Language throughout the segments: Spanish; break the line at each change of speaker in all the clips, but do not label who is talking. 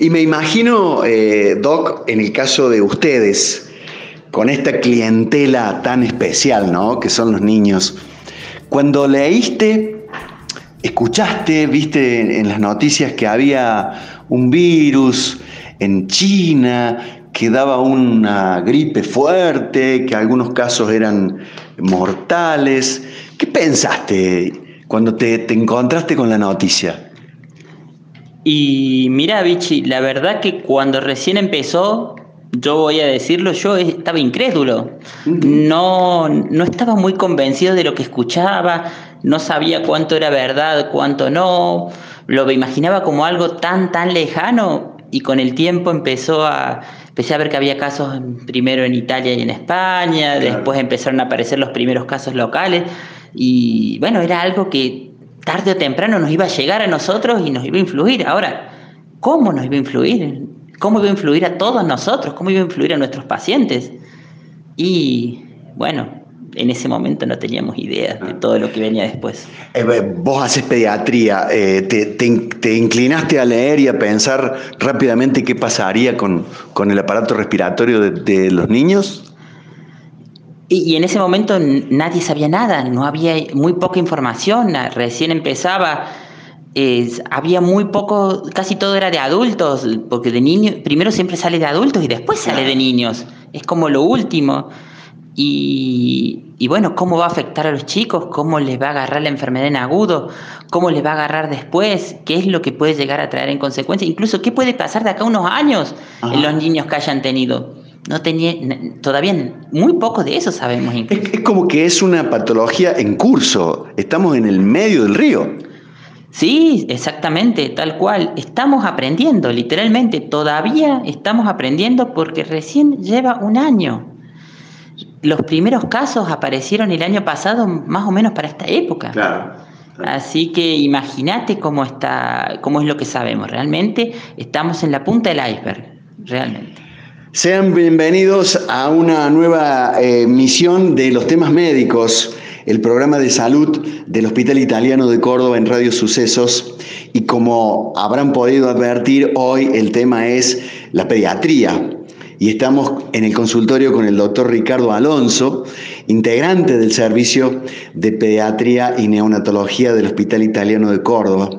Y me imagino, eh, Doc, en el caso de ustedes, con esta clientela tan especial, ¿no? Que son los niños. Cuando leíste, escuchaste, viste en las noticias que había un virus en China, que daba una gripe fuerte, que algunos casos eran mortales. ¿Qué pensaste cuando te, te encontraste con la noticia?
Y mira, Vichy, la verdad que cuando recién empezó, yo voy a decirlo, yo estaba incrédulo. No, no estaba muy convencido de lo que escuchaba, no sabía cuánto era verdad, cuánto no. Lo imaginaba como algo tan, tan lejano y con el tiempo empezó a, empecé a ver que había casos primero en Italia y en España, después empezaron a aparecer los primeros casos locales y bueno, era algo que tarde o temprano nos iba a llegar a nosotros y nos iba a influir. Ahora, ¿cómo nos iba a influir? ¿Cómo iba a influir a todos nosotros? ¿Cómo iba a influir a nuestros pacientes? Y bueno, en ese momento no teníamos idea de todo lo que venía después.
Eh, vos haces pediatría, eh, te, inclinaste a leer y a pensar rápidamente qué pasaría con, el aparato respiratorio de los niños.
Y, en ese momento nadie sabía nada, no había muy poca información, recién empezaba, había muy poco, casi todo era de adultos, porque de niños, primero siempre sale de adultos y después sale de niños, es como lo último. Y, y, bueno, ¿cómo va a afectar a los chicos? ¿Cómo les va a agarrar la enfermedad en agudo? ¿Cómo les va a agarrar después? ¿Qué es lo que puede llegar a traer en consecuencia? Incluso, ¿qué puede pasar de acá a unos años en los niños que hayan tenido? No tenía, todavía muy poco de eso sabemos.
Es, como que es una patología en curso. Estamos en el medio del río.
Sí, exactamente, tal cual. Estamos aprendiendo, literalmente. Todavía estamos aprendiendo porque recién lleva un año. Los primeros casos aparecieron el año pasado, más o menos para esta época.
Claro.
Así que imagínate cómo está, cómo es lo que sabemos. Realmente estamos en la punta del iceberg, realmente.
Sean bienvenidos a una nueva eh, de los temas médicos, el programa de salud del Hospital Italiano de Córdoba en Radio Sucesos. Y como habrán podido advertir, hoy el tema es la pediatría. Y estamos en el consultorio con el doctor Ricardo Alonso, integrante del Servicio de Pediatría y Neonatología del Hospital Italiano de Córdoba.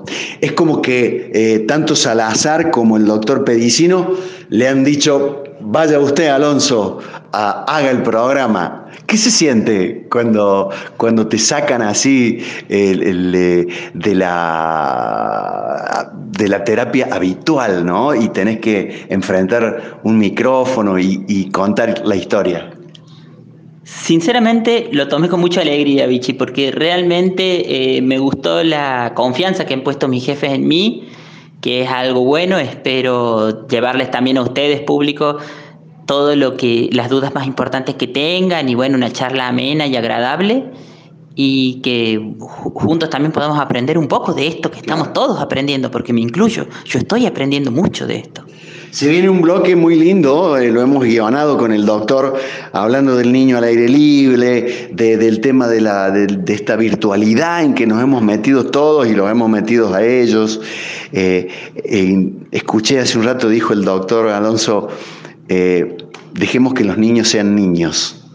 Es como que eh, tanto Salazar como el doctor Pedicino le han dicho, vaya usted, Alonso, haga el programa. ¿Qué se siente cuando, cuando te sacan así de, la, de la terapia habitual, ¿no? Y tenés que enfrentar un micrófono y, contar la historia.
Sinceramente lo tomé con mucha alegría, Vichy, porque realmente eh, me gustó la confianza que han puesto mis jefes en mí que es algo bueno. Espero llevarles también a ustedes, público, todo lo que, las dudas más importantes que tengan y bueno, una charla amena y agradable y que juntos también podamos aprender un poco de esto que estamos todos aprendiendo, porque me incluyo, yo estoy aprendiendo mucho de esto.
Se viene un bloque muy lindo, eh, lo hemos guionado con el doctor, hablando del niño al aire libre, del tema de, la, esta virtualidad en que nos hemos metido todos y los hemos metido a ellos. Eh, escuché hace un rato, dijo el doctor Alonso, eh, dejemos que los niños sean niños.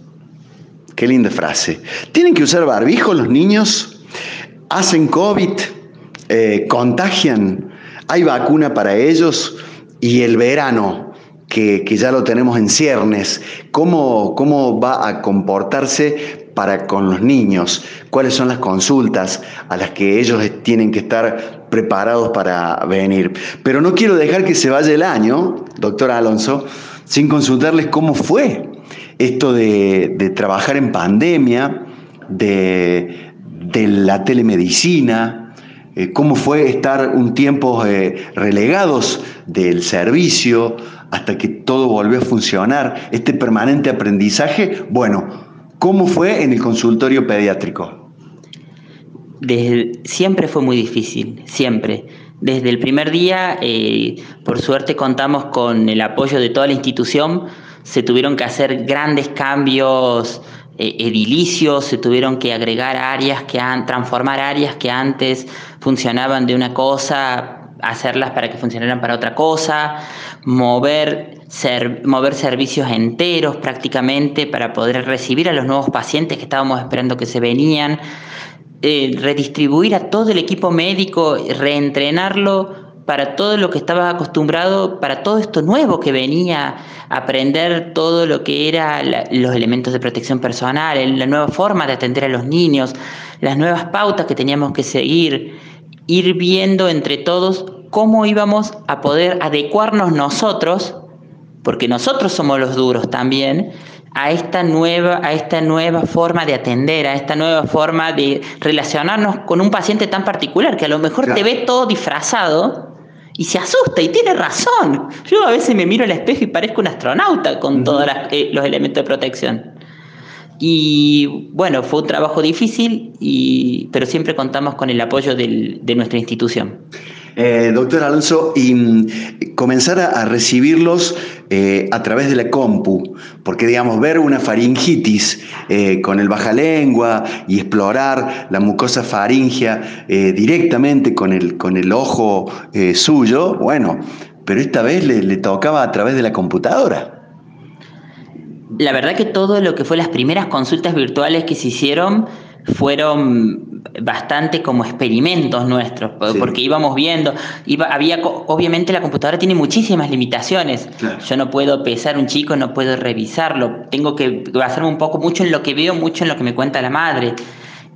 Qué linda frase. ¿Tienen que usar barbijo los niños? ¿Hacen COVID? ¿Contagian? ¿Hay vacuna para ellos? Y el verano, que, ya lo tenemos en ciernes, ¿cómo, ¿cómo va a comportarse para con los niños? ¿Cuáles son las consultas a las que ellos tienen que estar preparados para venir? Pero no quiero dejar que se vaya el año, doctor Alonso, sin consultarles cómo fue esto de, trabajar en pandemia, de, de la telemedicina, eh, cómo fue estar un tiempo eh, relegados del servicio hasta que todo volvió a funcionar, este permanente aprendizaje, bueno, ¿cómo fue en el consultorio pediátrico?
siempre fue muy difícil, siempre. Desde el primer día, eh, por suerte contamos con el apoyo de toda la institución, se tuvieron que hacer grandes cambios edilicios, se tuvieron que agregar áreas que han, transformar áreas que antes funcionaban de una cosa hacerlas para que funcionaran para otra cosa, mover, mover servicios enteros prácticamente para poder recibir a los nuevos pacientes que estábamos esperando que se venían, eh, redistribuir a todo el equipo médico, reentrenarlo para todo lo que estaba acostumbrado, para todo esto nuevo que venía, aprender todo lo que era los elementos de protección personal, la nueva forma de atender a los niños, las nuevas pautas que teníamos que seguir, ir viendo entre todos cómo íbamos a poder adecuarnos nosotros, porque nosotros somos los duros también, a esta nueva, a esta nueva forma de atender, a esta nueva forma de relacionarnos con un paciente tan particular que a lo mejor te ve todo disfrazado y se asusta y tiene razón. Yo a veces me miro al espejo y parezco un astronauta con todos eh, los elementos de protección. Y bueno, fue un trabajo difícil, y, pero siempre contamos con el apoyo del, de nuestra institución.
Eh, doctor Alonso, y mm, comenzar a, recibirlos eh, a través de la compu, porque digamos, ver una faringitis eh, con el baja lengua y explorar la mucosa faringea directamente con el, con el ojo suyo, bueno, pero esta vez le, le tocaba a través de la computadora.
La verdad que todo lo que fue las primeras consultas virtuales que se hicieron fueron bastante como experimentos nuestros, porque íbamos viendo, iba, había, obviamente la computadora tiene muchísimas limitaciones. Yo no puedo pesar un chico, no puedo revisarlo, tengo que basarme un poco mucho en lo que veo, mucho en lo que me cuenta la madre.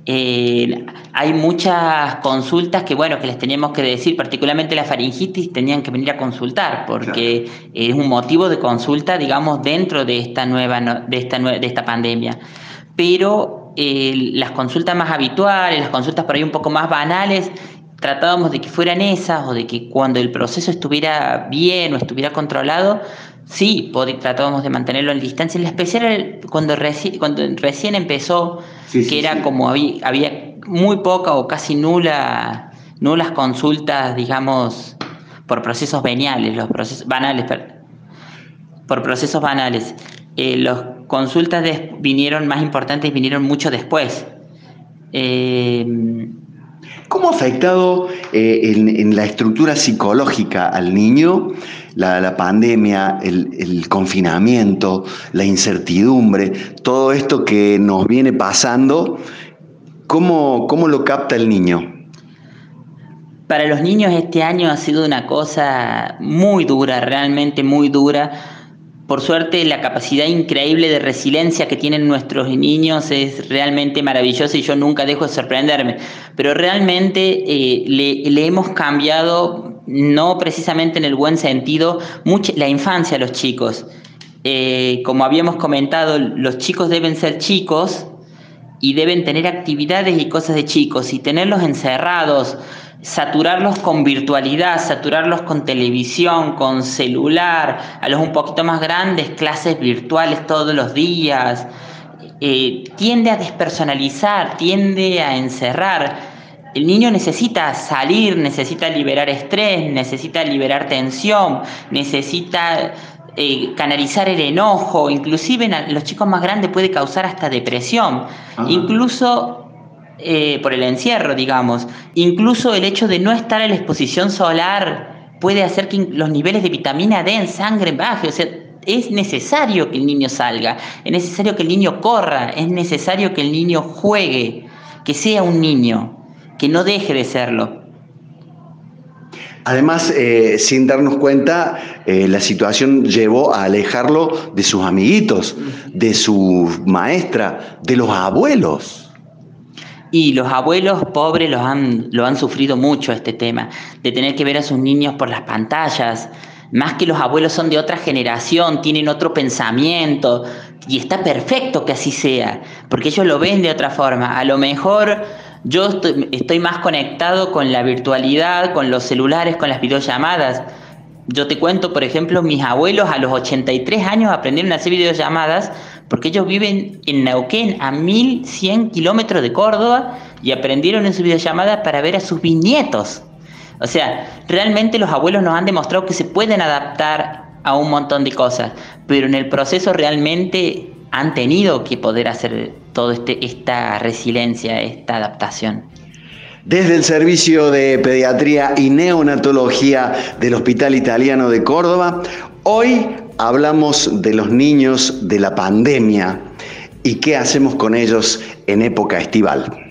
Eh, hay muchas consultas que, bueno, que les teníamos que decir, particularmente la faringitis, tenían que venir a consultar, porque es un motivo de consulta, digamos, dentro de esta nueva, de esta, de esta pandemia. Pero eh, las consultas más habituales, las consultas por ahí un poco más banales, tratábamos de que fueran esas o de que cuando el proceso estuviera bien o estuviera controlado, sí, tratábamos de mantenerlo en distancia. En especial cuando, cuando recién empezó, que era como había, había, muy poca o casi nula, nulas consultas, digamos, por procesos veniales, los procesos banales, por procesos banales. Eh, los consultas vinieron más importantes, vinieron mucho después.
Eh, ¿Cómo ha afectado eh, en, la estructura psicológica al niño la, pandemia, el, confinamiento, la incertidumbre, todo esto que nos viene pasando? ¿Cómo, ¿Cómo lo capta el niño?
Para los niños este año ha sido una cosa muy dura, realmente muy dura por suerte, la capacidad increíble de resiliencia que tienen nuestros niños es realmente maravillosa y yo nunca dejo de sorprenderme. Pero realmente eh, le, hemos cambiado, no precisamente en el buen sentido, la infancia a los chicos. Eh, como habíamos comentado, los chicos deben ser chicos y deben tener actividades y cosas de chicos y tenerlos encerrados saturarlos con virtualidad, saturarlos con televisión, con celular, a los un poquito más grandes, clases virtuales todos los días, eh, tiende a despersonalizar, tiende a encerrar. El niño necesita salir, necesita liberar estrés, necesita liberar tensión, necesita eh, canalizar el enojo, inclusive en los chicos más grandes puede causar hasta depresión. Incluso eh, por el encierro, digamos. Incluso el hecho de no estar en la exposición solar puede hacer que los niveles de vitamina D en sangre bajen. O sea, es necesario que el niño salga, es necesario que el niño corra, es necesario que el niño juegue, que sea un niño, que no deje de serlo.
Además, eh, sin darnos cuenta, eh, la situación llevó a alejarlo de sus amiguitos, de su maestra, de los abuelos.
Y los abuelos pobres lo han, lo han sufrido mucho este tema, de tener que ver a sus niños por las pantallas. Más que los abuelos son de otra generación, tienen otro pensamiento, y está perfecto que así sea, porque ellos lo ven de otra forma. A lo mejor yo estoy, más conectado con la virtualidad, con los celulares, con las videollamadas. Yo te cuento, por ejemplo, mis abuelos a los 83 años aprendieron a hacer videollamadas porque ellos viven en Neuquén a 1100 kilómetros de Córdoba y aprendieron en su videollamada para ver a sus bisnietos. O sea, realmente los abuelos nos han demostrado que se pueden adaptar a un montón de cosas, pero en el proceso realmente han tenido que poder hacer toda este, esta resiliencia, esta adaptación.
Desde el Servicio de Pediatría y Neonatología del Hospital Italiano de Córdoba, hoy hablamos de los niños de la pandemia y qué hacemos con ellos en época estival.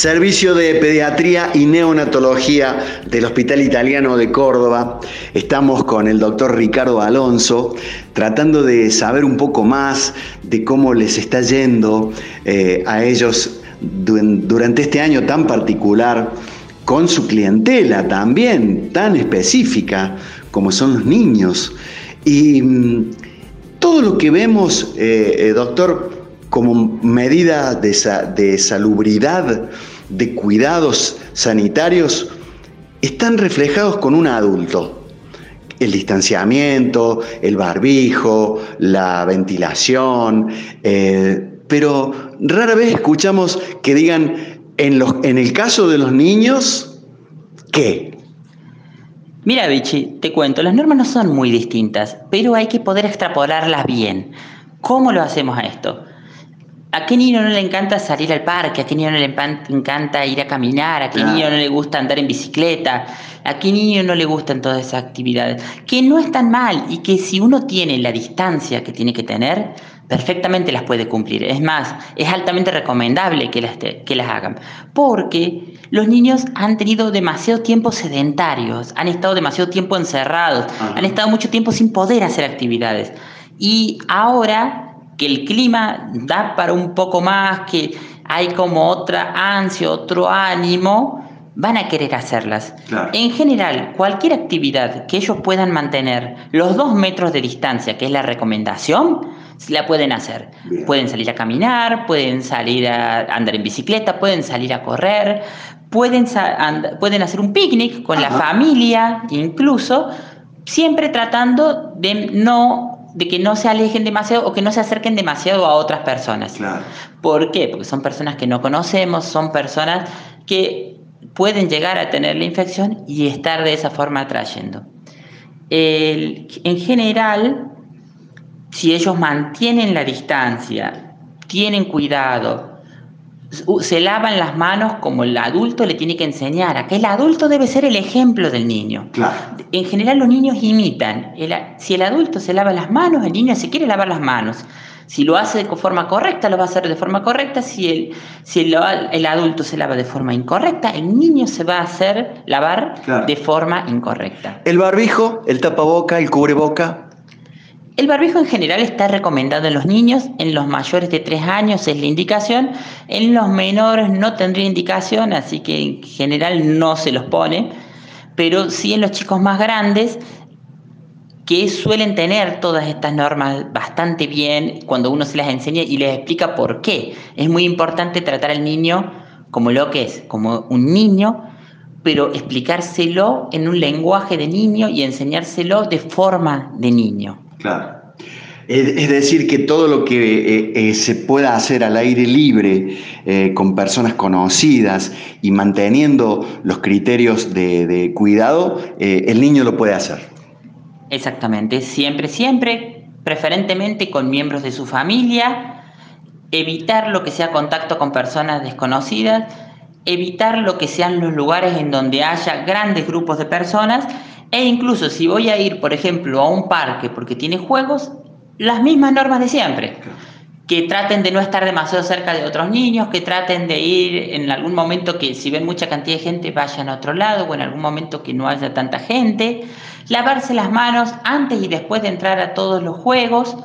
Servicio de Pediatría y Neonatología del Hospital Italiano de Córdoba. Estamos con el doctor Ricardo Alonso tratando de saber un poco más de cómo les está yendo eh, a ellos durante este año tan particular, con su clientela también tan específica como son los niños. Y mm, todo lo que vemos, eh, eh, doctor, como medida de, salubridad, de cuidados sanitarios, están reflejados con un adulto. El distanciamiento, el barbijo, la ventilación, eh, pero rara vez escuchamos que digan, en, en el caso de los niños, ¿qué?
Mira, Vichy, te cuento, las normas no son muy distintas, pero hay que poder extrapolarlas bien. ¿Cómo lo hacemos a esto? ¿A qué niño no le encanta salir al parque? ¿A qué niño no le encanta ir a caminar? ¿A qué niño no le gusta andar en bicicleta? ¿A qué niño no le gustan todas esas actividades? Que no están mal y que si uno tiene la distancia que tiene que tener, perfectamente las puede cumplir. Es más, es altamente recomendable que las, que las hagan. Porque los niños han tenido demasiado tiempo sedentarios, han estado demasiado tiempo encerrados, han estado mucho tiempo sin poder hacer actividades. Y ahora que el clima da para un poco más, que hay como otra ansia, otro ánimo, van a querer hacerlas. En general, cualquier actividad que ellos puedan mantener los dos metros de distancia, que es la recomendación, la pueden hacer. Pueden salir a caminar, pueden salir a andar en bicicleta, pueden salir a correr, pueden, pueden hacer un picnic con la familia, incluso, siempre tratando de no de que no se alejen demasiado o que no se acerquen demasiado a otras personas. ¿Por qué? Porque son personas que no conocemos, son personas que pueden llegar a tener la infección y estar de esa forma atrayendo. en general, si ellos mantienen la distancia, tienen cuidado, se lavan las manos como el adulto le tiene que enseñar, a que el adulto debe ser el ejemplo del niño. En general los niños imitan. si el adulto se lava las manos, el niño se quiere lavar las manos. Si lo hace de forma correcta, lo va a hacer de forma correcta. Si el, si el, adulto se lava de forma incorrecta, el niño se va a hacer lavar de forma incorrecta.
El barbijo, el tapaboca, el cubreboca,
el barbijo en general está recomendado en los niños, en los mayores de 3 años es la indicación, en los menores no tendría indicación, así que en general no se los pone, pero sí en los chicos más grandes que suelen tener todas estas normas bastante bien cuando uno se las enseña y les explica por qué. Es muy importante tratar al niño como lo que es, como un niño, pero explicárselo en un lenguaje de niño y enseñárselo de forma de niño.
Claro. Es decir, que todo lo que eh, eh, se pueda hacer al aire libre, eh, con personas conocidas y manteniendo los criterios de, cuidado, el niño lo puede hacer.
Exactamente, siempre, siempre, preferentemente con miembros de su familia, evitar lo que sea contacto con personas desconocidas, evitar lo que sean los lugares en donde haya grandes grupos de personas e incluso si voy a ir, por ejemplo, a un parque porque tiene juegos, las mismas normas de siempre. Que traten de no estar demasiado cerca de otros niños, que traten de ir en algún momento que si ven mucha cantidad de gente vayan a otro lado o en algún momento que no haya tanta gente. Lavarse las manos antes y después de entrar a todos los juegos,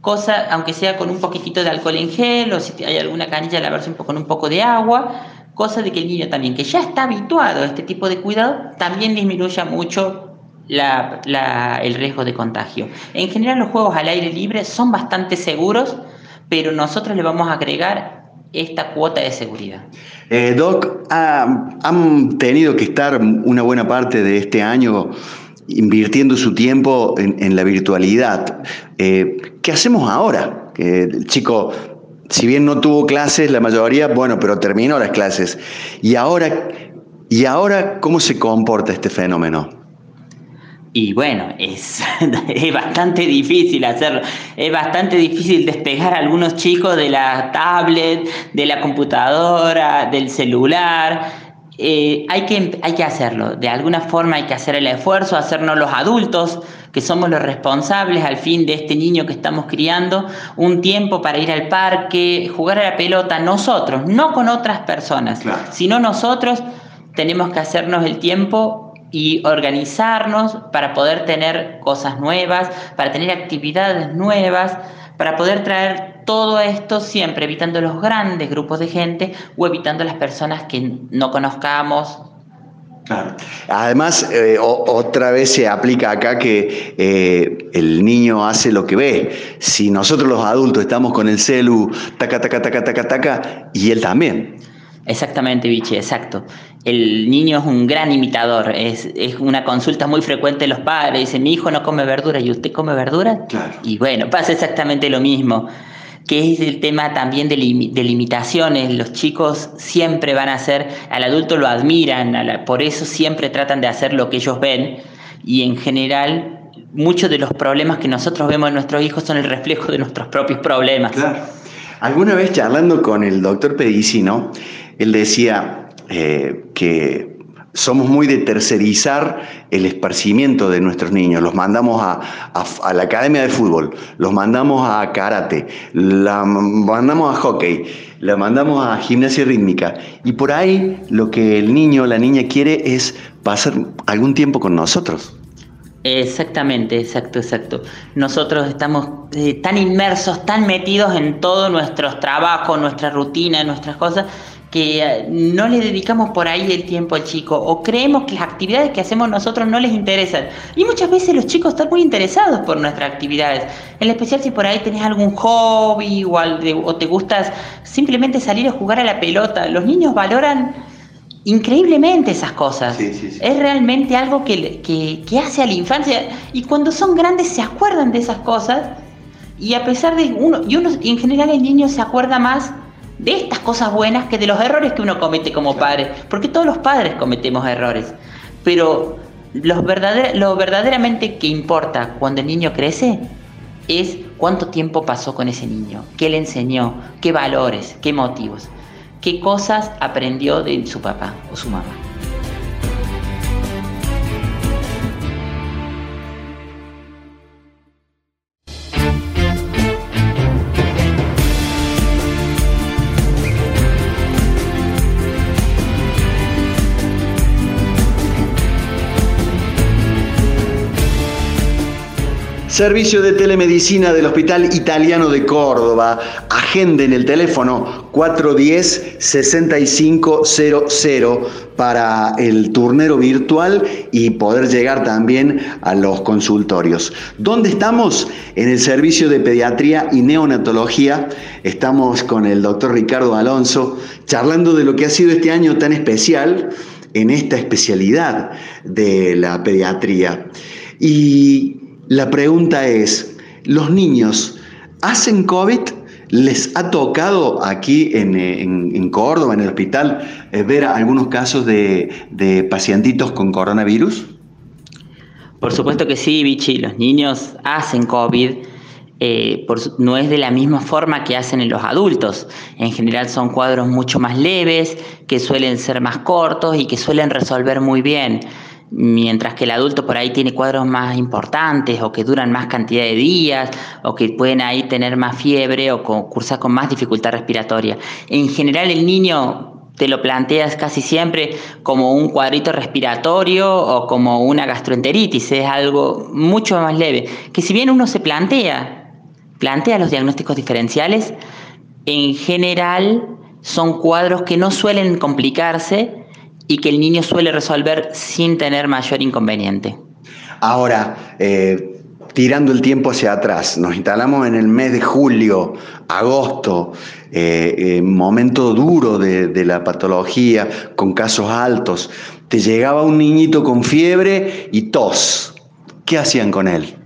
cosa, aunque sea con un poquitito de alcohol en gel o si hay alguna canilla, lavarse un poco con un poco de agua, cosa de que el niño también, que ya está habituado a este tipo de cuidado, también disminuya mucho el riesgo de contagio. En general los juegos al aire libre son bastante seguros, pero nosotros le vamos a agregar esta cuota de seguridad.
Eh, Doc, han tenido que estar una buena parte de este año invirtiendo su tiempo en, la virtualidad. Eh, ¿Qué hacemos ahora? Chico, si bien no tuvo clases, la mayoría, bueno, pero terminó las clases. ¿Y ahora, y ahora cómo se comporta este fenómeno?
Y bueno, es, es, bastante difícil hacerlo. Es bastante difícil despegar a algunos chicos de la tablet, de la computadora, del celular. Eh, hay, que, hay que hacerlo. De alguna forma hay que hacer el esfuerzo, hacernos los adultos, que somos los responsables al fin de este niño que estamos criando, un tiempo para ir al parque, jugar a la pelota, nosotros, no con otras personas, sino nosotros tenemos que hacernos el tiempo y organizarnos para poder tener cosas nuevas, para tener actividades nuevas, para poder traer todo esto siempre evitando los grandes grupos de gente o evitando las personas que no conozcamos.
Además, eh, otra vez se aplica acá que eh, el niño hace lo que ve. Si nosotros los adultos estamos con el celu, taca, taca, taca, taca, taca, y él también.
Exactamente, Vichy, exacto. El niño es un gran imitador, es, una consulta muy frecuente de los padres, dicen, mi hijo no come verdura, ¿y usted come verdura? Claro. Y bueno, pasa exactamente lo mismo, que es el tema también de, limitaciones, los chicos siempre van a hacer, al adulto lo admiran, por eso siempre tratan de hacer lo que ellos ven, y en general muchos de los problemas que nosotros vemos en nuestros hijos son el reflejo de nuestros propios problemas.
Claro. Alguna vez charlando con el doctor Pedicino, él decía eh, que somos muy de tercerizar el esparcimiento de nuestros niños. Los mandamos a, la academia de fútbol, los mandamos a karate, la mandamos a hockey, la mandamos a gimnasia rítmica. Y por ahí lo que el niño o la niña quiere es pasar algún tiempo con nosotros.
Exactamente, exacto, exacto. Nosotros estamos eh, tan inmersos, tan metidos en todos nuestros trabajos, nuestra rutina, nuestras cosas, que eh, no le dedicamos por ahí el tiempo al chico o creemos que las actividades que hacemos nosotros no les interesan. Y muchas veces los chicos están muy interesados por nuestras actividades, en especial si por ahí tenés algún hobby o, te gustas simplemente salir a jugar a la pelota. Los niños valoran increíblemente esas cosas. Es realmente algo que, que, hace a la infancia y cuando son grandes se acuerdan de esas cosas y a pesar de uno, y uno en general el niño se acuerda más de estas cosas buenas que de los errores que uno comete como padre, porque todos los padres cometemos errores, pero lo verdaderamente que importa cuando el niño crece es cuánto tiempo pasó con ese niño, qué le enseñó, qué valores, qué motivos, qué cosas aprendió de su papá o su mamá.
Servicio de telemedicina del Hospital Italiano de Córdoba. Agenden el teléfono 410-6500 para el turnero virtual y poder llegar también a los consultorios. ¿Dónde estamos? En el servicio de pediatría y neonatología. Estamos con el doctor Ricardo Alonso charlando de lo que ha sido este año tan especial en esta especialidad de la pediatría. Y la pregunta es, ¿los niños hacen COVID? ¿Les ha tocado aquí en, Córdoba, en el hospital, eh, ver algunos casos de, pacientitos con coronavirus?
Por supuesto que sí, Vichy. Los niños hacen COVID. Eh, no es de la misma forma que hacen en los adultos. En general son cuadros mucho más leves, que suelen ser más cortos y que suelen resolver muy bien mientras que el adulto por ahí tiene cuadros más importantes o que duran más cantidad de días o que pueden ahí tener más fiebre o cursar con más dificultad respiratoria. En general el niño te lo planteas casi siempre como un cuadrito respiratorio o como una gastroenteritis, es algo mucho más leve, que si bien uno se plantea, plantea los diagnósticos diferenciales, en general son cuadros que no suelen complicarse y que el niño suele resolver sin tener mayor inconveniente.
Ahora, eh, tirando el tiempo hacia atrás, nos instalamos en el mes de julio, agosto, eh, eh, momento duro de, la patología, con casos altos, te llegaba un niñito con fiebre y tos. ¿Qué hacían con él?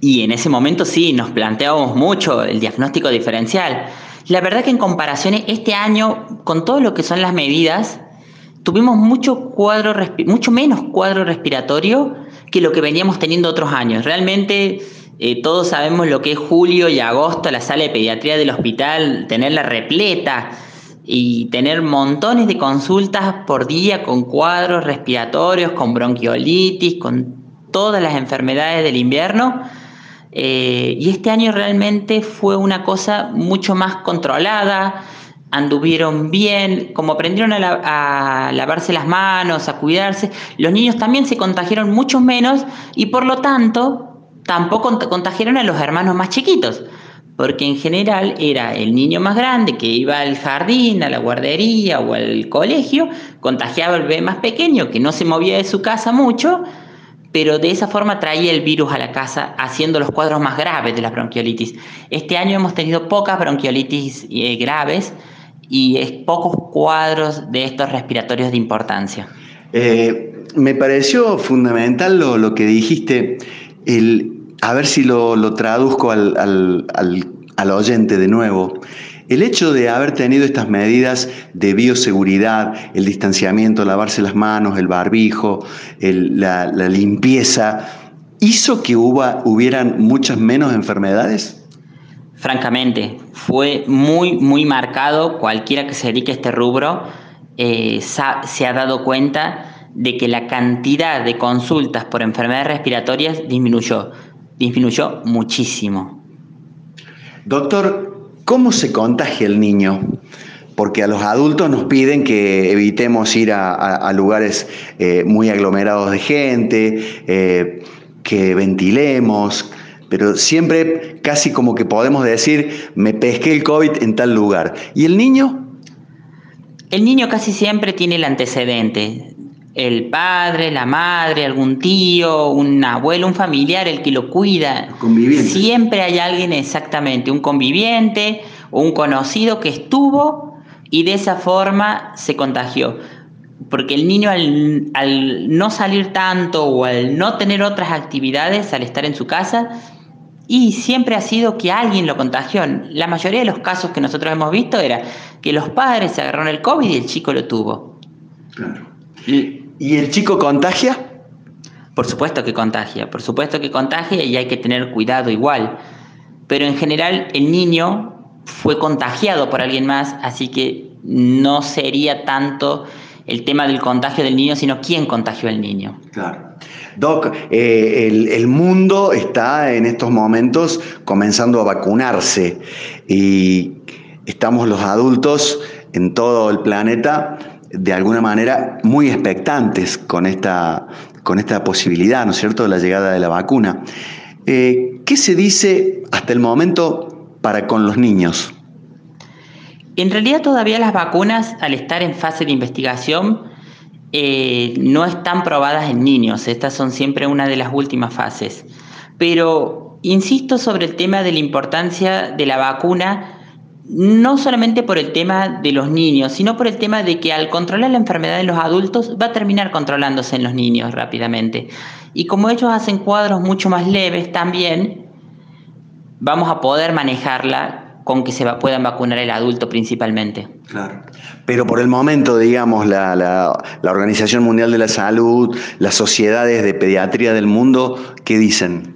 Y en ese momento sí, nos planteábamos mucho el diagnóstico diferencial. La verdad que en comparaciones, este año, con todo lo que son las medidas, tuvimos mucho, cuadro, mucho menos cuadro respiratorio que lo que veníamos teniendo otros años. Realmente eh, todos sabemos lo que es julio y agosto, la sala de pediatría del hospital, tenerla repleta y tener montones de consultas por día con cuadros respiratorios, con bronquiolitis, con todas las enfermedades del invierno. Eh, y este año realmente fue una cosa mucho más controlada, anduvieron bien, como aprendieron a, lavarse las manos, a cuidarse, los niños también se contagiaron mucho menos y por lo tanto tampoco contagiaron a los hermanos más chiquitos, porque en general era el niño más grande que iba al jardín, a la guardería o al colegio, contagiaba al bebé más pequeño que no se movía de su casa mucho, pero de esa forma traía el virus a la casa, haciendo los cuadros más graves de la bronquiolitis. Este año hemos tenido pocas bronquiolitis eh, graves, y es pocos cuadros de estos respiratorios de importancia.
Eh, me pareció fundamental lo, que dijiste, el, a ver si lo, traduzco al, oyente de nuevo. El hecho de haber tenido estas medidas de bioseguridad, el distanciamiento, lavarse las manos, el barbijo, la, limpieza, ¿hizo que hubieran muchas menos enfermedades?
francamente, fue muy, muy marcado. Cualquiera que se dedique a este rubro eh, se ha dado cuenta de que la cantidad de consultas por enfermedades respiratorias disminuyó, disminuyó muchísimo.
Doctor, ¿cómo se contagia el niño? Porque a los adultos nos piden que evitemos ir a, lugares eh, muy aglomerados de gente, eh, que ventilemos, pero siempre casi como que podemos decir, me pesqué el COVID en tal lugar. ¿Y el niño?
El niño casi siempre tiene el antecedente. El padre, la madre, algún tío, un abuelo, un familiar, el que lo cuida.
Conviviente.
Siempre hay alguien exactamente, un conviviente o un conocido que estuvo y de esa forma se contagió porque el niño al, al, no salir tanto o al no tener otras actividades, al estar en su casa, y siempre ha sido que alguien lo contagió. La mayoría de los casos que nosotros hemos visto era que los padres se agarraron el COVID y el chico lo tuvo.
Claro. ¿Y el chico contagia?
Por supuesto que contagia, por supuesto que contagia y hay que tener cuidado igual. Pero en general el niño fue contagiado por alguien más, así que no sería tanto el tema del contagio del niño, sino quién contagió al niño.
Claro. Doc, eh, el, mundo está en estos momentos comenzando a vacunarse y estamos los adultos en todo el planeta de alguna manera muy expectantes con esta, con esta posibilidad, ¿no es cierto?, de la llegada de la vacuna. Eh, ¿Qué se dice hasta el momento para con los niños?
En realidad todavía las vacunas, al estar en fase de investigación, eh, no están probadas en niños. Estas son siempre una de las últimas fases. Pero insisto sobre el tema de la importancia de la vacuna, no solamente por el tema de los niños, sino por el tema de que al controlar la enfermedad en los adultos va a terminar controlándose en los niños rápidamente. Y como ellos hacen cuadros mucho más leves también, vamos a poder manejarla con que se puedan vacunar el adulto principalmente.
Claro. Pero por el momento, digamos, la, la, Organización Mundial de la Salud, las sociedades de pediatría del mundo, ¿qué dicen?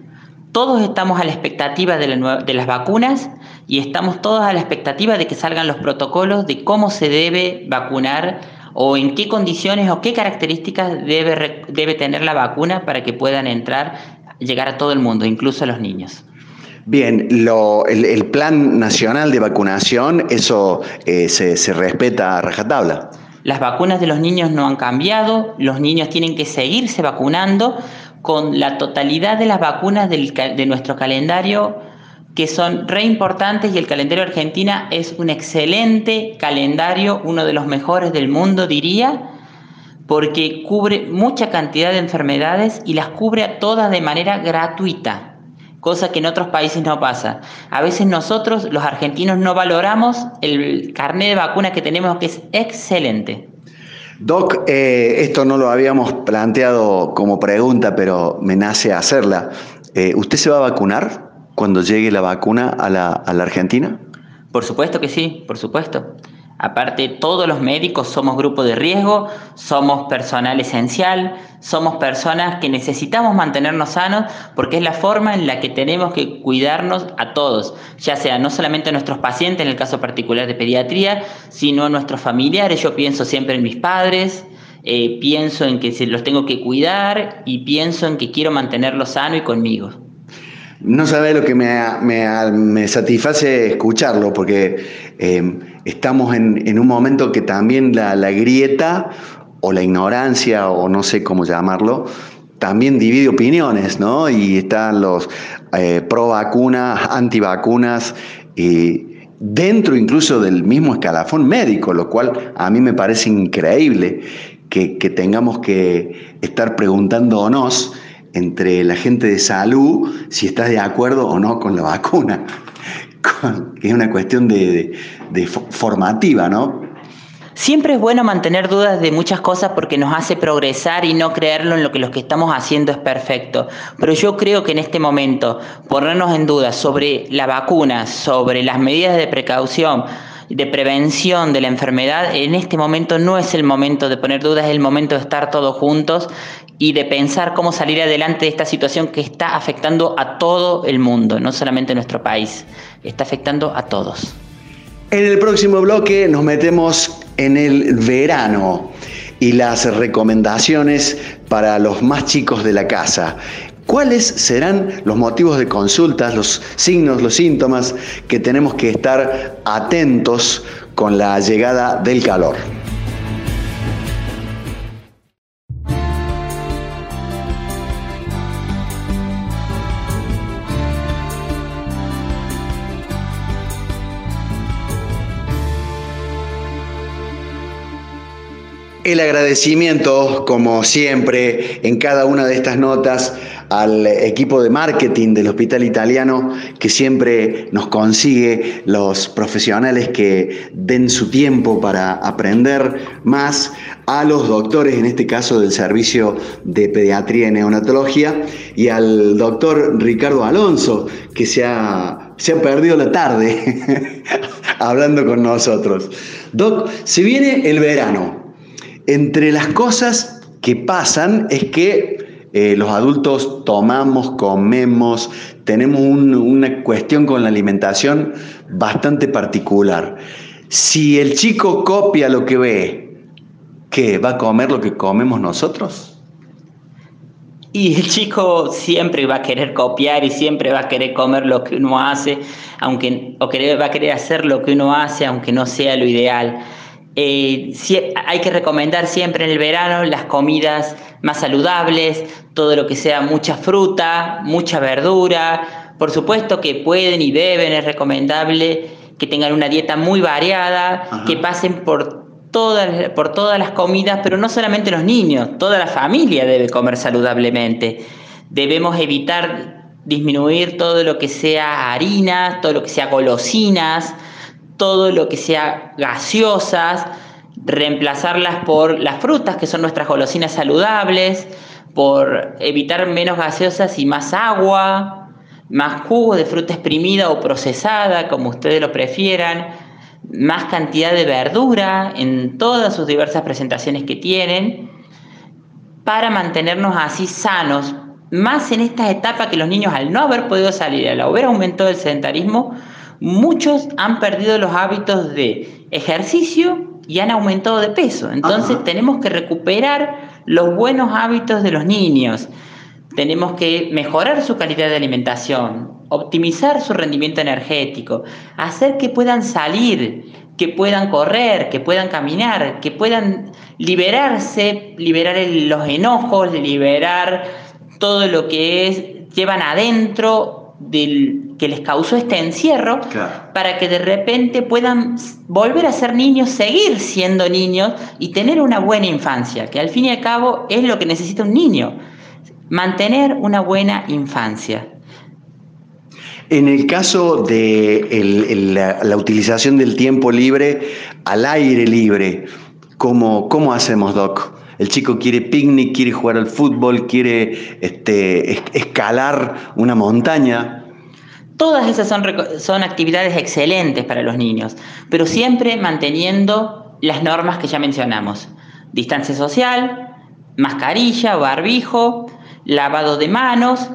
Todos estamos a la expectativa de, de las vacunas y estamos todos a la expectativa de que salgan los protocolos de cómo se debe vacunar o en qué condiciones o qué características debe, debe tener la vacuna para que puedan entrar, llegar a todo el mundo, incluso a los niños.
Bien, el, plan nacional de vacunación, eso eh, se, respeta a rajatabla.
Las vacunas de los niños no han cambiado, los niños tienen que seguirse vacunando con la totalidad de las vacunas de nuestro calendario que son re importantes y el calendario Argentina es un excelente calendario, uno de los mejores del mundo diría, porque cubre mucha cantidad de enfermedades y las cubre a todas de manera gratuita. Cosa que en otros países no pasa. A veces nosotros, los argentinos, no valoramos el carnet de vacuna que tenemos, que es excelente.
Doc, eh, esto no lo habíamos planteado como pregunta, pero me nace hacerla. Eh, ¿Usted se va a vacunar cuando llegue la vacuna a la, a la Argentina?
Por supuesto que sí, por supuesto. Aparte, todos los médicos somos grupo de riesgo, somos personal esencial, somos personas que necesitamos mantenernos sanos porque es la forma en la que tenemos que cuidarnos a todos, ya sea no solamente a nuestros pacientes, en el caso particular de pediatría, sino a nuestros familiares. Yo pienso siempre en mis padres, eh, pienso en que los tengo que cuidar y pienso en que quiero mantenerlos sanos y conmigo.
No sabe lo que me, satisface escucharlo, porque eh, estamos en, un momento que también la, grieta o la ignorancia, o no sé cómo llamarlo, también divide opiniones, ¿no? Y están los eh, pro vacunas, anti vacunas, dentro incluso del mismo escalafón médico, lo cual a mí me parece increíble que, que tengamos que estar preguntándonos entre la gente de salud si estás de acuerdo o no con la vacuna. es una cuestión de, formativa, ¿no?
Siempre es bueno mantener dudas de muchas cosas porque nos hace progresar y no creerlo en lo que lo que estamos haciendo es perfecto. Pero yo creo que en este momento ponernos en dudas sobre la vacuna, sobre las medidas de precaución, de prevención de la enfermedad, en este momento no es el momento de poner dudas, es el momento de estar todos juntos y de pensar cómo salir adelante de esta situación que está afectando a todo el mundo, no solamente a nuestro país, está afectando a todos.
En el próximo bloque nos metemos en el verano y las recomendaciones para los más chicos de la casa. ¿Cuáles serán los motivos de consultas, los signos, los síntomas que tenemos que estar atentos con la llegada del calor? El agradecimiento, como siempre, en cada una de estas notas al equipo de marketing del Hospital Italiano que siempre nos consigue los profesionales que den su tiempo para aprender más, a los doctores, en este caso del Servicio de Pediatría y Neonatología, y al doctor Ricardo Alonso, que se ha, se ha perdido la tarde hablando con nosotros. Doc, se viene el verano. Entre las cosas que pasan es que eh, los adultos tomamos, comemos, tenemos una cuestión con la alimentación bastante particular. Si el chico copia lo que ve, ¿qué? ¿Va a comer lo que comemos nosotros?
Y el chico siempre va a querer copiar y siempre va a querer comer lo que uno hace, aunque, o va a querer hacer lo que uno hace, aunque no sea lo ideal. Eh, hay que recomendar siempre en el verano las comidas más saludables, todo lo que sea mucha fruta, mucha verdura. Por supuesto que pueden y deben, es recomendable que tengan una dieta muy variada, que pasen por todas, por todas las comidas, pero no solamente los niños, toda la familia debe comer saludablemente. Debemos evitar disminuir todo lo que sea harina, todo lo que sea golosinas, todo lo que sea gaseosas, reemplazarlas por las frutas, que son nuestras golosinas saludables, por evitar menos gaseosas y más agua, más jugo de fruta exprimida o procesada, como ustedes lo prefieran, más cantidad de verdura en todas sus diversas presentaciones que tienen, para mantenernos así sanos, más en esta etapa que los niños al no haber podido salir, al haber aumentado el sedentarismo, muchos han perdido los hábitos de ejercicio y han aumentado de peso. Entonces tenemos que recuperar los buenos hábitos de los niños. Tenemos que mejorar su calidad de alimentación, optimizar su rendimiento energético, hacer que puedan salir, que puedan correr, que puedan caminar, que puedan liberarse, liberar los enojos, liberar todo lo que es, llevan adentro del que les causó este encierro para que de repente puedan volver a ser niños, seguir siendo niños y tener una buena infancia, que al fin y al cabo es lo que necesita un niño, mantener una buena infancia.
En el caso de la, utilización del tiempo libre al aire libre, ¿cómo, cómo hacemos, Doc? El chico quiere picnic, quiere jugar al fútbol, quiere este, escalar una montaña.
Todas esas son, son actividades excelentes para los niños, pero siempre manteniendo las normas que ya mencionamos. Distancia social, mascarilla, barbijo, lavado de manos,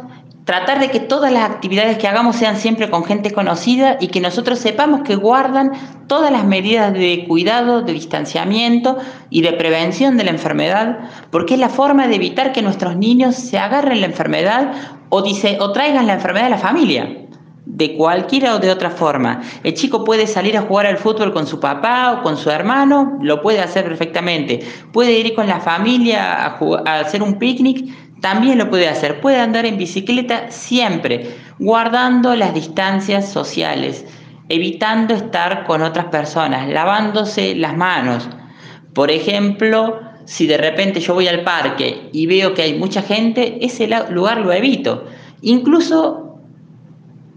tratar de que todas las actividades que hagamos sean siempre con gente conocida y que nosotros sepamos que guardan todas las medidas de cuidado, de distanciamiento y de prevención de la enfermedad, porque es la forma de evitar que nuestros niños se agarren la enfermedad o, dice, o traigan la enfermedad a la familia. De cualquiera o de otra forma. El chico puede salir a jugar al fútbol con su papá o con su hermano, lo puede hacer perfectamente. Puede ir con la familia a, a hacer un picnic también lo puede hacer. Puede andar en bicicleta siempre, guardando las distancias sociales, evitando estar con otras personas, lavándose las manos. Por ejemplo, si de repente yo voy al parque y veo que hay mucha gente, ese lugar lo evito. Incluso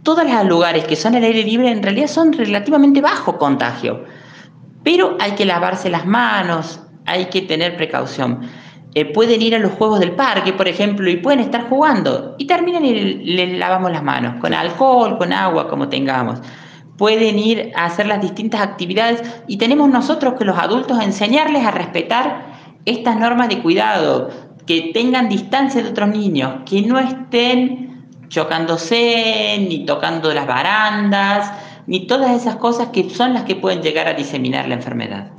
todos los lugares que son al aire libre en realidad son relativamente bajo contagio. Pero hay que lavarse las manos, hay que tener precaución. Eh, pueden ir a los juegos del parque, por ejemplo, y pueden estar jugando y terminan y les lavamos las manos, con alcohol, con agua, como tengamos. Pueden ir a hacer las distintas actividades y tenemos nosotros que los adultos enseñarles a respetar estas normas de cuidado, que tengan distancia de otros niños, que no estén chocándose, ni tocando las barandas, ni todas esas cosas que son las que pueden llegar a diseminar la enfermedad.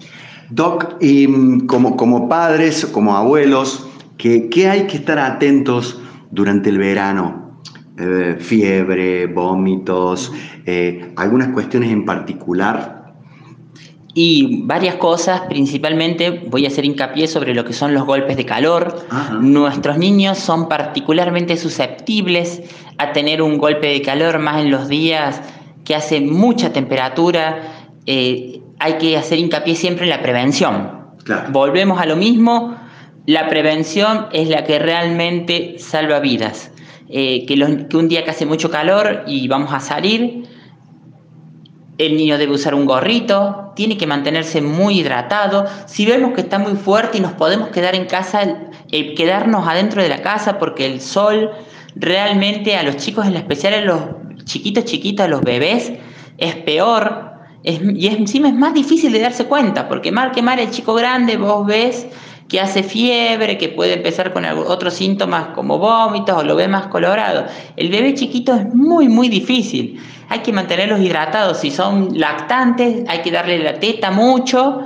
Doc, y mm, como, como padres, como abuelos, ¿qué, hay que estar atentos durante el verano? Eh, fiebre, vómitos, eh, algunas cuestiones en particular.
Y varias cosas, principalmente voy a hacer hincapié sobre lo que son los golpes de calor. Nuestros niños son particularmente susceptibles a tener un golpe de calor más en los días que hace mucha temperatura. Eh, hay que hacer hincapié siempre en la prevención. Volvemos a lo mismo, la prevención es la que realmente salva vidas. Eh, que, un día que hace mucho calor y vamos a salir, el niño debe usar un gorrito, tiene que mantenerse muy hidratado. Si vemos que está muy fuerte y nos podemos quedar en casa, eh, quedarnos adentro de la casa porque el sol realmente a los chicos, en especial a los chiquitos chiquitos, a los bebés, es peor y encima es más difícil de darse cuenta, porque mal que mal el chico grande vos ves que hace fiebre, que puede empezar con otros síntomas como vómitos o lo ve más colorado. El bebé chiquito es muy, muy difícil. Hay que mantenerlos hidratados. Si son lactantes, hay que darle la teta mucho.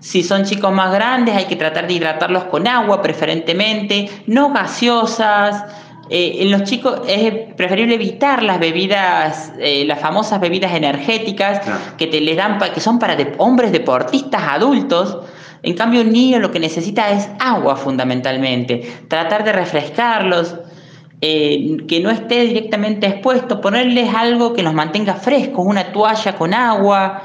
Si son chicos más grandes, hay que tratar de hidratarlos con agua preferentemente, no gaseosas eh, en los chicos es preferible evitar las bebidas, eh, las famosas bebidas energéticas que te les dan, que son para hombres deportistas adultos. En cambio, un niño lo que necesita es agua fundamentalmente. Tratar de refrescarlos, eh, que no esté directamente expuesto, ponerles algo que los mantenga frescos, una toalla con agua,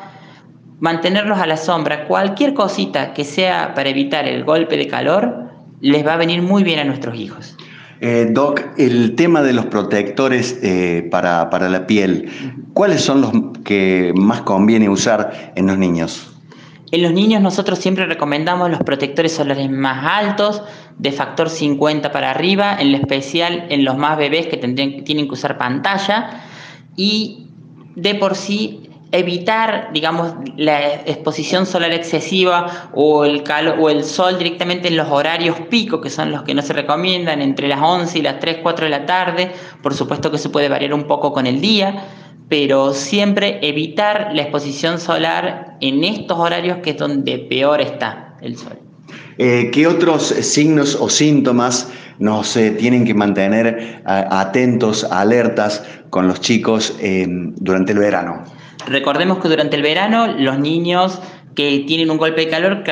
mantenerlos a la sombra. Cualquier cosita que sea para evitar el golpe de calor les va a venir muy bien a nuestros hijos.
Eh, Doc, el tema de los protectores eh, para, la piel, ¿cuáles son los que más conviene usar en los niños?
En los niños nosotros siempre recomendamos los protectores solares más altos, de factor 50 para arriba, en especial en los más bebés que tienen que usar pantalla. Y de por sí evitar, digamos, la exposición solar excesiva o el, o el sol directamente en los horarios pico, que son los que no se recomiendan, entre las 11 y las 3, 4 de la tarde. Por supuesto que se puede variar un poco con el día, pero siempre evitar la exposición solar en estos horarios que es donde peor está el sol.
Eh, ¿Qué otros signos o síntomas nos eh, tienen que mantener atentos, alertas con los chicos eh, durante el verano?
Recordemos que durante el verano los niños que tienen un golpe de calor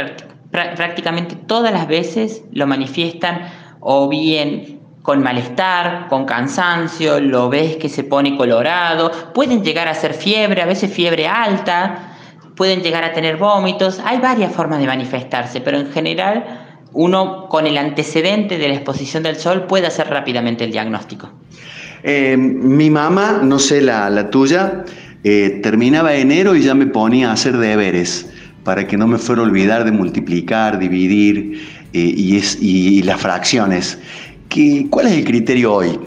prácticamente todas las veces lo manifiestan o bien con malestar, con cansancio, lo ves que se pone colorado, pueden llegar a ser fiebre, a veces fiebre alta, pueden llegar a tener vómitos, hay varias formas de manifestarse, pero en general uno con el antecedente de la exposición del sol puede hacer rápidamente el diagnóstico.
Eh, mi mamá, no sé la, tuya, eh, terminaba enero y ya me ponía a hacer deberes para que no me fuera a olvidar de multiplicar, dividir eh, y, y, las fracciones. ¿Qué, ¿Cuál es el criterio hoy?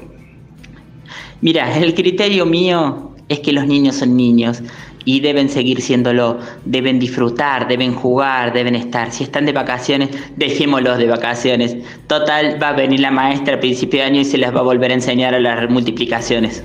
Mira, el criterio mío es que los niños son niños y deben seguir siéndolo, deben disfrutar, deben jugar, deben estar. Si están de vacaciones, dejémoslos de vacaciones. Total, va a venir la maestra a principio de año y se les va a volver a enseñar a las multiplicaciones.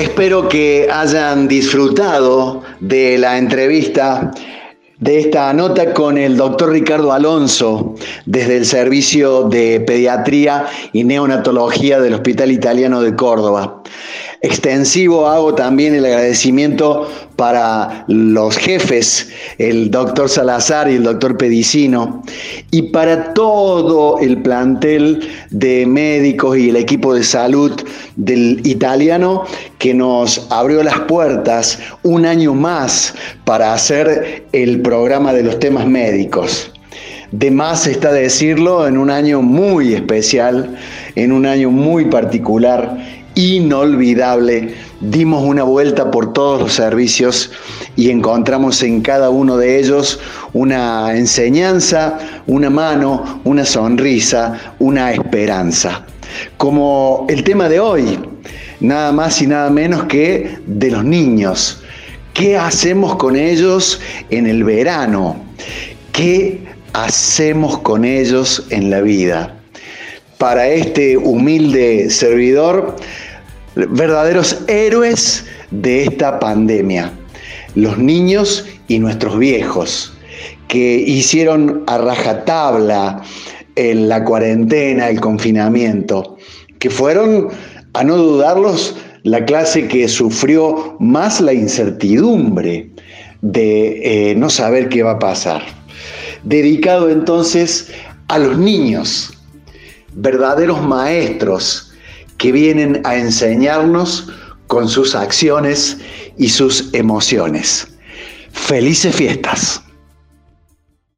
Espero que hayan disfrutado de la entrevista, de esta nota con el doctor Ricardo Alonso desde el Servicio de Pediatría y Neonatología del Hospital Italiano de Córdoba. Extensivo hago también el agradecimiento para los jefes, el doctor Salazar y el doctor Pedicino, y para todo el plantel de médicos y el equipo de salud del italiano que nos abrió las puertas un año más para hacer el programa de los temas médicos. De más está decirlo en un año muy especial, en un año muy particular inolvidable. Dimos una vuelta por todos los servicios y encontramos en cada uno de ellos una enseñanza, una mano, una sonrisa, una esperanza. Como el tema de hoy, nada más y nada menos que de los niños. ¿Qué hacemos con ellos en el verano? ¿Qué hacemos con ellos en la vida? Para este humilde servidor, verdaderos héroes de esta pandemia, los niños y nuestros viejos, que hicieron a rajatabla en la cuarentena, el confinamiento, que fueron, a no dudarlos, la clase que sufrió más la incertidumbre de eh, no saber qué va a pasar. Dedicado entonces a los niños, verdaderos maestros, que vienen a enseñarnos con sus acciones y sus emociones. Felices fiestas.